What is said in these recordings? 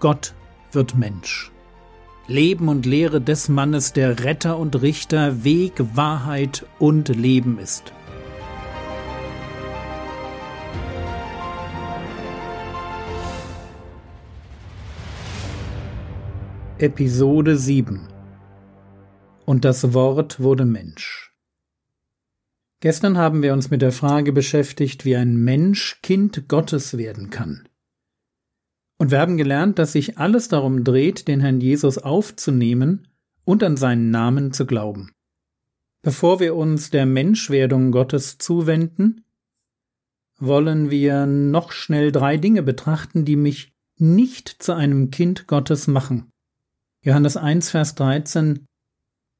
Gott wird Mensch. Leben und Lehre des Mannes, der Retter und Richter, Weg, Wahrheit und Leben ist. Episode 7 Und das Wort wurde Mensch. Gestern haben wir uns mit der Frage beschäftigt, wie ein Mensch Kind Gottes werden kann. Und wir haben gelernt, dass sich alles darum dreht, den Herrn Jesus aufzunehmen und an seinen Namen zu glauben. Bevor wir uns der Menschwerdung Gottes zuwenden, wollen wir noch schnell drei Dinge betrachten, die mich nicht zu einem Kind Gottes machen. Johannes 1, Vers 13,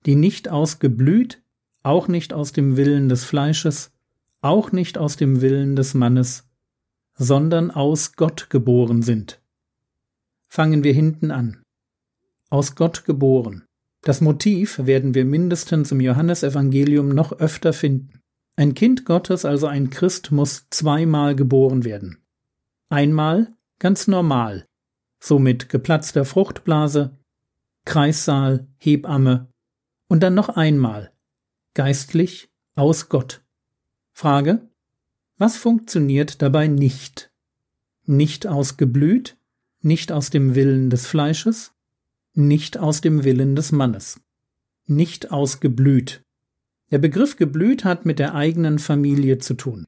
die nicht ausgeblüht, auch nicht aus dem Willen des Fleisches, auch nicht aus dem Willen des Mannes, sondern aus Gott geboren sind. Fangen wir hinten an. Aus Gott geboren. Das Motiv werden wir mindestens im Johannesevangelium noch öfter finden. Ein Kind Gottes, also ein Christ, muss zweimal geboren werden. Einmal ganz normal, so mit geplatzter Fruchtblase, Kreissaal, Hebamme und dann noch einmal, geistlich aus Gott. Frage, was funktioniert dabei nicht? Nicht ausgeblüht, nicht aus dem Willen des Fleisches, nicht aus dem Willen des Mannes, nicht ausgeblüht. Der Begriff geblüht hat mit der eigenen Familie zu tun.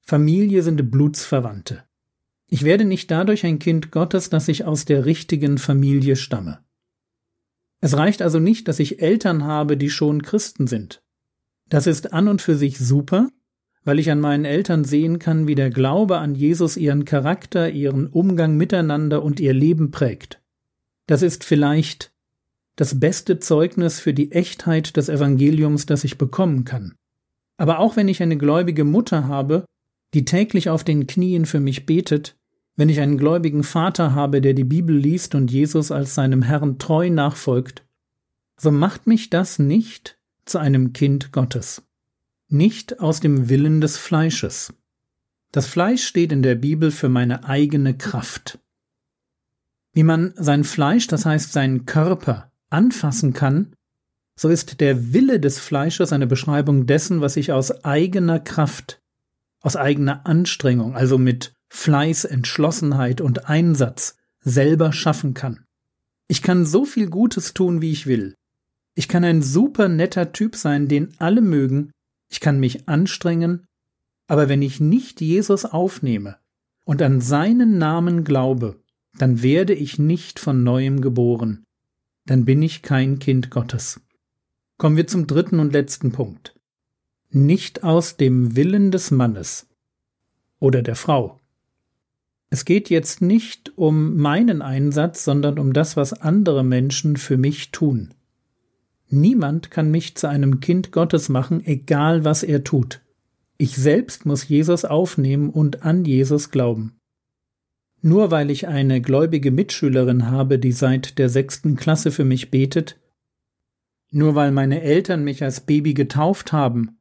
Familie sind Blutsverwandte. Ich werde nicht dadurch ein Kind Gottes, dass ich aus der richtigen Familie stamme. Es reicht also nicht, dass ich Eltern habe, die schon Christen sind. Das ist an und für sich super, weil ich an meinen Eltern sehen kann, wie der Glaube an Jesus ihren Charakter, ihren Umgang miteinander und ihr Leben prägt. Das ist vielleicht das beste Zeugnis für die Echtheit des Evangeliums, das ich bekommen kann. Aber auch wenn ich eine gläubige Mutter habe, die täglich auf den Knien für mich betet, wenn ich einen gläubigen Vater habe, der die Bibel liest und Jesus als seinem Herrn treu nachfolgt, so macht mich das nicht zu einem Kind Gottes nicht aus dem Willen des Fleisches. Das Fleisch steht in der Bibel für meine eigene Kraft. Wie man sein Fleisch, das heißt seinen Körper, anfassen kann, so ist der Wille des Fleisches eine Beschreibung dessen, was ich aus eigener Kraft, aus eigener Anstrengung, also mit Fleiß, Entschlossenheit und Einsatz selber schaffen kann. Ich kann so viel Gutes tun, wie ich will. Ich kann ein super netter Typ sein, den alle mögen, ich kann mich anstrengen, aber wenn ich nicht Jesus aufnehme und an seinen Namen glaube, dann werde ich nicht von neuem geboren. Dann bin ich kein Kind Gottes. Kommen wir zum dritten und letzten Punkt. Nicht aus dem Willen des Mannes oder der Frau. Es geht jetzt nicht um meinen Einsatz, sondern um das, was andere Menschen für mich tun. Niemand kann mich zu einem Kind Gottes machen, egal was er tut. Ich selbst muss Jesus aufnehmen und an Jesus glauben. Nur weil ich eine gläubige Mitschülerin habe, die seit der sechsten Klasse für mich betet, nur weil meine Eltern mich als Baby getauft haben,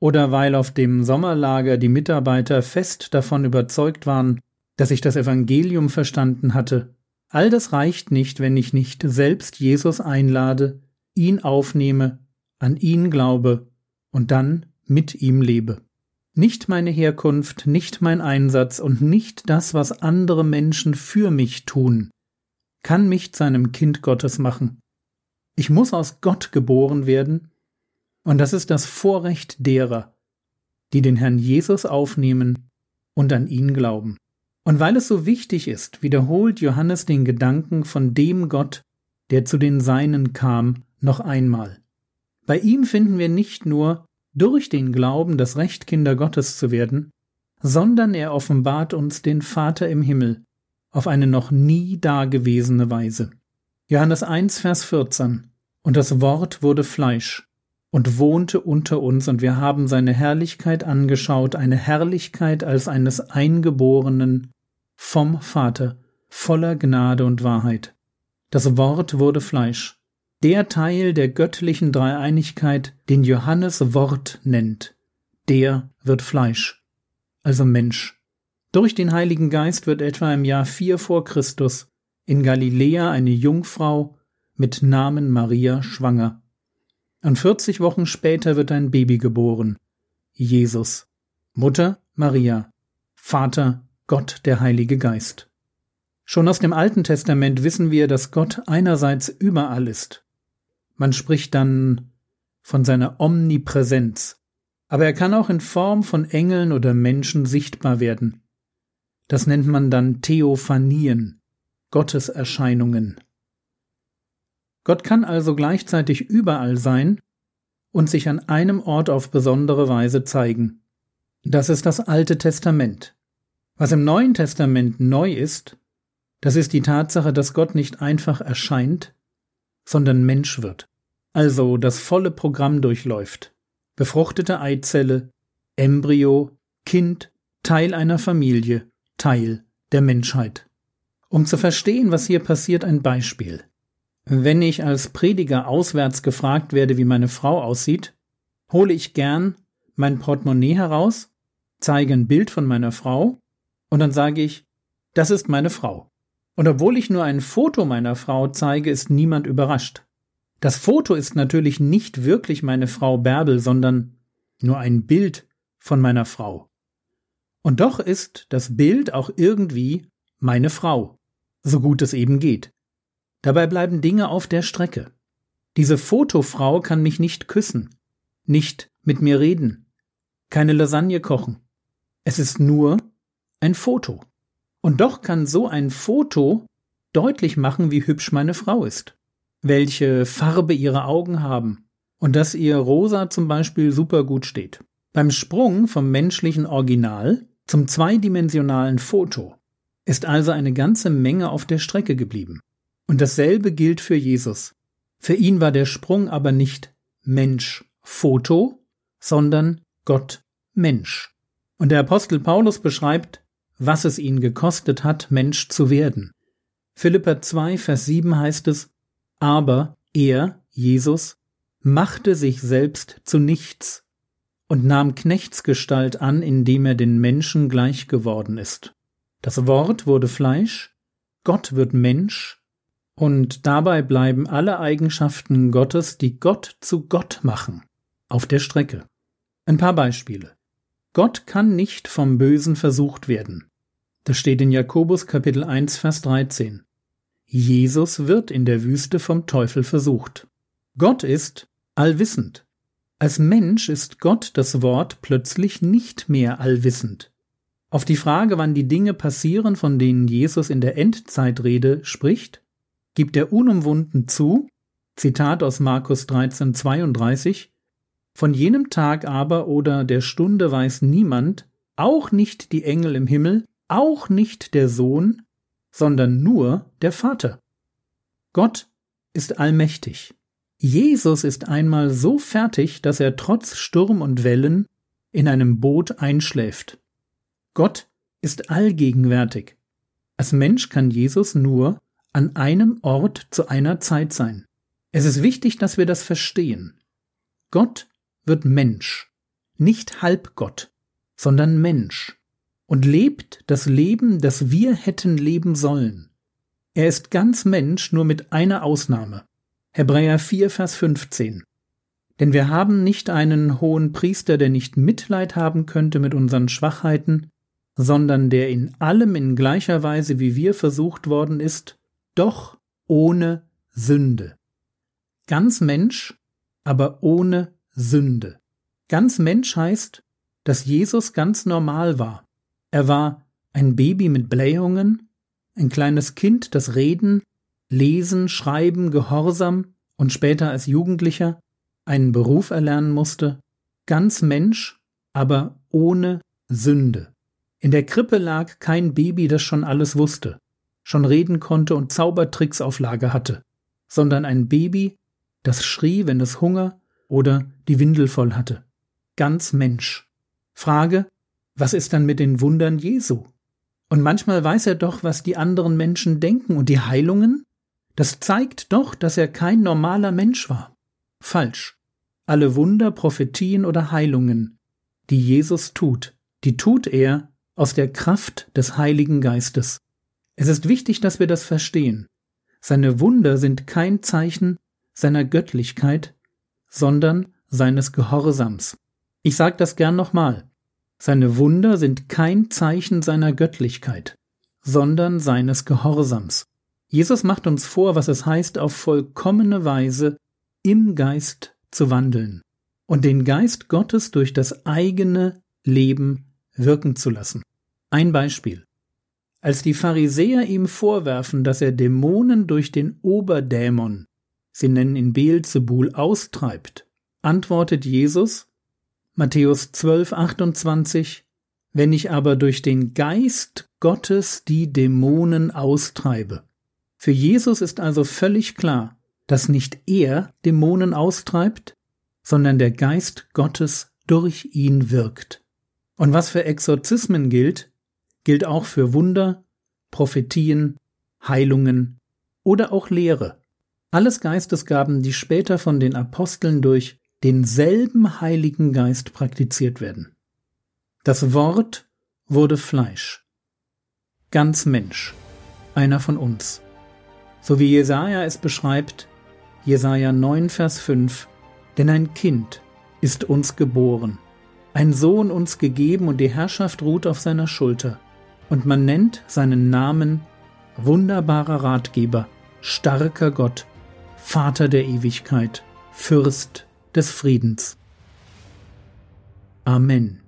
oder weil auf dem Sommerlager die Mitarbeiter fest davon überzeugt waren, dass ich das Evangelium verstanden hatte, all das reicht nicht, wenn ich nicht selbst Jesus einlade, ihn aufnehme, an ihn glaube und dann mit ihm lebe. Nicht meine Herkunft, nicht mein Einsatz und nicht das, was andere Menschen für mich tun, kann mich zu einem Kind Gottes machen. Ich muss aus Gott geboren werden, und das ist das Vorrecht derer, die den Herrn Jesus aufnehmen und an ihn glauben. Und weil es so wichtig ist, wiederholt Johannes den Gedanken von dem Gott, der zu den Seinen kam noch einmal. Bei ihm finden wir nicht nur durch den Glauben das Recht, Kinder Gottes zu werden, sondern er offenbart uns den Vater im Himmel auf eine noch nie dagewesene Weise. Johannes 1, Vers 14 Und das Wort wurde Fleisch und wohnte unter uns, und wir haben seine Herrlichkeit angeschaut, eine Herrlichkeit als eines Eingeborenen vom Vater, voller Gnade und Wahrheit. Das Wort wurde Fleisch der Teil der göttlichen Dreieinigkeit, den Johannes Wort nennt, der wird Fleisch, also Mensch. Durch den Heiligen Geist wird etwa im Jahr 4 vor Christus in Galiläa eine Jungfrau mit Namen Maria schwanger. Und 40 Wochen später wird ein Baby geboren, Jesus. Mutter Maria, Vater Gott der Heilige Geist. Schon aus dem Alten Testament wissen wir, dass Gott einerseits überall ist. Man spricht dann von seiner Omnipräsenz, aber er kann auch in Form von Engeln oder Menschen sichtbar werden. Das nennt man dann Theophanien, Gotteserscheinungen. Gott kann also gleichzeitig überall sein und sich an einem Ort auf besondere Weise zeigen. Das ist das Alte Testament. Was im Neuen Testament neu ist, das ist die Tatsache, dass Gott nicht einfach erscheint, sondern Mensch wird, also das volle Programm durchläuft. Befruchtete Eizelle, Embryo, Kind, Teil einer Familie, Teil der Menschheit. Um zu verstehen, was hier passiert, ein Beispiel. Wenn ich als Prediger auswärts gefragt werde, wie meine Frau aussieht, hole ich gern mein Portemonnaie heraus, zeige ein Bild von meiner Frau und dann sage ich, das ist meine Frau. Und obwohl ich nur ein Foto meiner Frau zeige, ist niemand überrascht. Das Foto ist natürlich nicht wirklich meine Frau Bärbel, sondern nur ein Bild von meiner Frau. Und doch ist das Bild auch irgendwie meine Frau, so gut es eben geht. Dabei bleiben Dinge auf der Strecke. Diese Fotofrau kann mich nicht küssen, nicht mit mir reden, keine Lasagne kochen. Es ist nur ein Foto. Und doch kann so ein Foto deutlich machen, wie hübsch meine Frau ist, welche Farbe ihre Augen haben und dass ihr Rosa zum Beispiel super gut steht. Beim Sprung vom menschlichen Original zum zweidimensionalen Foto ist also eine ganze Menge auf der Strecke geblieben. Und dasselbe gilt für Jesus. Für ihn war der Sprung aber nicht Mensch Foto, sondern Gott Mensch. Und der Apostel Paulus beschreibt was es ihn gekostet hat, Mensch zu werden. Philippa 2, Vers 7 heißt es, aber er, Jesus, machte sich selbst zu nichts und nahm Knechtsgestalt an, indem er den Menschen gleich geworden ist. Das Wort wurde Fleisch, Gott wird Mensch, und dabei bleiben alle Eigenschaften Gottes, die Gott zu Gott machen, auf der Strecke. Ein paar Beispiele. Gott kann nicht vom Bösen versucht werden. Das steht in Jakobus Kapitel 1 Vers 13. Jesus wird in der Wüste vom Teufel versucht. Gott ist allwissend. Als Mensch ist Gott das Wort plötzlich nicht mehr allwissend. Auf die Frage, wann die Dinge passieren, von denen Jesus in der Endzeitrede spricht, gibt er unumwunden zu, Zitat aus Markus 13, 32, von jenem Tag aber oder der Stunde weiß niemand, auch nicht die Engel im Himmel, auch nicht der Sohn, sondern nur der Vater. Gott ist allmächtig. Jesus ist einmal so fertig, dass er trotz Sturm und Wellen in einem Boot einschläft. Gott ist allgegenwärtig. Als Mensch kann Jesus nur an einem Ort zu einer Zeit sein. Es ist wichtig, dass wir das verstehen. Gott wird Mensch, nicht Halbgott, sondern Mensch und lebt das Leben, das wir hätten leben sollen. Er ist ganz Mensch, nur mit einer Ausnahme. Hebräer 4, Vers 15. Denn wir haben nicht einen hohen Priester, der nicht Mitleid haben könnte mit unseren Schwachheiten, sondern der in allem in gleicher Weise wie wir versucht worden ist, doch ohne Sünde. Ganz Mensch, aber ohne Sünde. Ganz Mensch heißt, dass Jesus ganz normal war. Er war ein Baby mit Blähungen, ein kleines Kind, das Reden, Lesen, Schreiben, Gehorsam und später als Jugendlicher einen Beruf erlernen musste, ganz Mensch, aber ohne Sünde. In der Krippe lag kein Baby, das schon alles wusste, schon reden konnte und Zaubertricks auf Lager hatte, sondern ein Baby, das schrie, wenn es Hunger oder die Windel voll hatte. Ganz Mensch. Frage, was ist dann mit den Wundern Jesu? Und manchmal weiß er doch, was die anderen Menschen denken und die Heilungen? Das zeigt doch, dass er kein normaler Mensch war. Falsch. Alle Wunder, Prophetien oder Heilungen, die Jesus tut, die tut er aus der Kraft des Heiligen Geistes. Es ist wichtig, dass wir das verstehen. Seine Wunder sind kein Zeichen seiner Göttlichkeit, sondern seines Gehorsams. Ich sage das gern nochmal. Seine Wunder sind kein Zeichen seiner Göttlichkeit, sondern seines Gehorsams. Jesus macht uns vor, was es heißt, auf vollkommene Weise im Geist zu wandeln und den Geist Gottes durch das eigene Leben wirken zu lassen. Ein Beispiel. Als die Pharisäer ihm vorwerfen, dass er Dämonen durch den Oberdämon, sie nennen ihn Beelzebul, austreibt, antwortet Jesus, Matthäus 12, 28, wenn ich aber durch den Geist Gottes die Dämonen austreibe. Für Jesus ist also völlig klar, dass nicht er Dämonen austreibt, sondern der Geist Gottes durch ihn wirkt. Und was für Exorzismen gilt, gilt auch für Wunder, Prophetien, Heilungen oder auch Lehre. Alles Geistesgaben, die später von den Aposteln durch denselben Heiligen Geist praktiziert werden. Das Wort wurde Fleisch. Ganz Mensch. Einer von uns. So wie Jesaja es beschreibt, Jesaja 9, Vers 5, denn ein Kind ist uns geboren, ein Sohn uns gegeben und die Herrschaft ruht auf seiner Schulter und man nennt seinen Namen wunderbarer Ratgeber, starker Gott, Vater der Ewigkeit, Fürst des Friedens. Amen.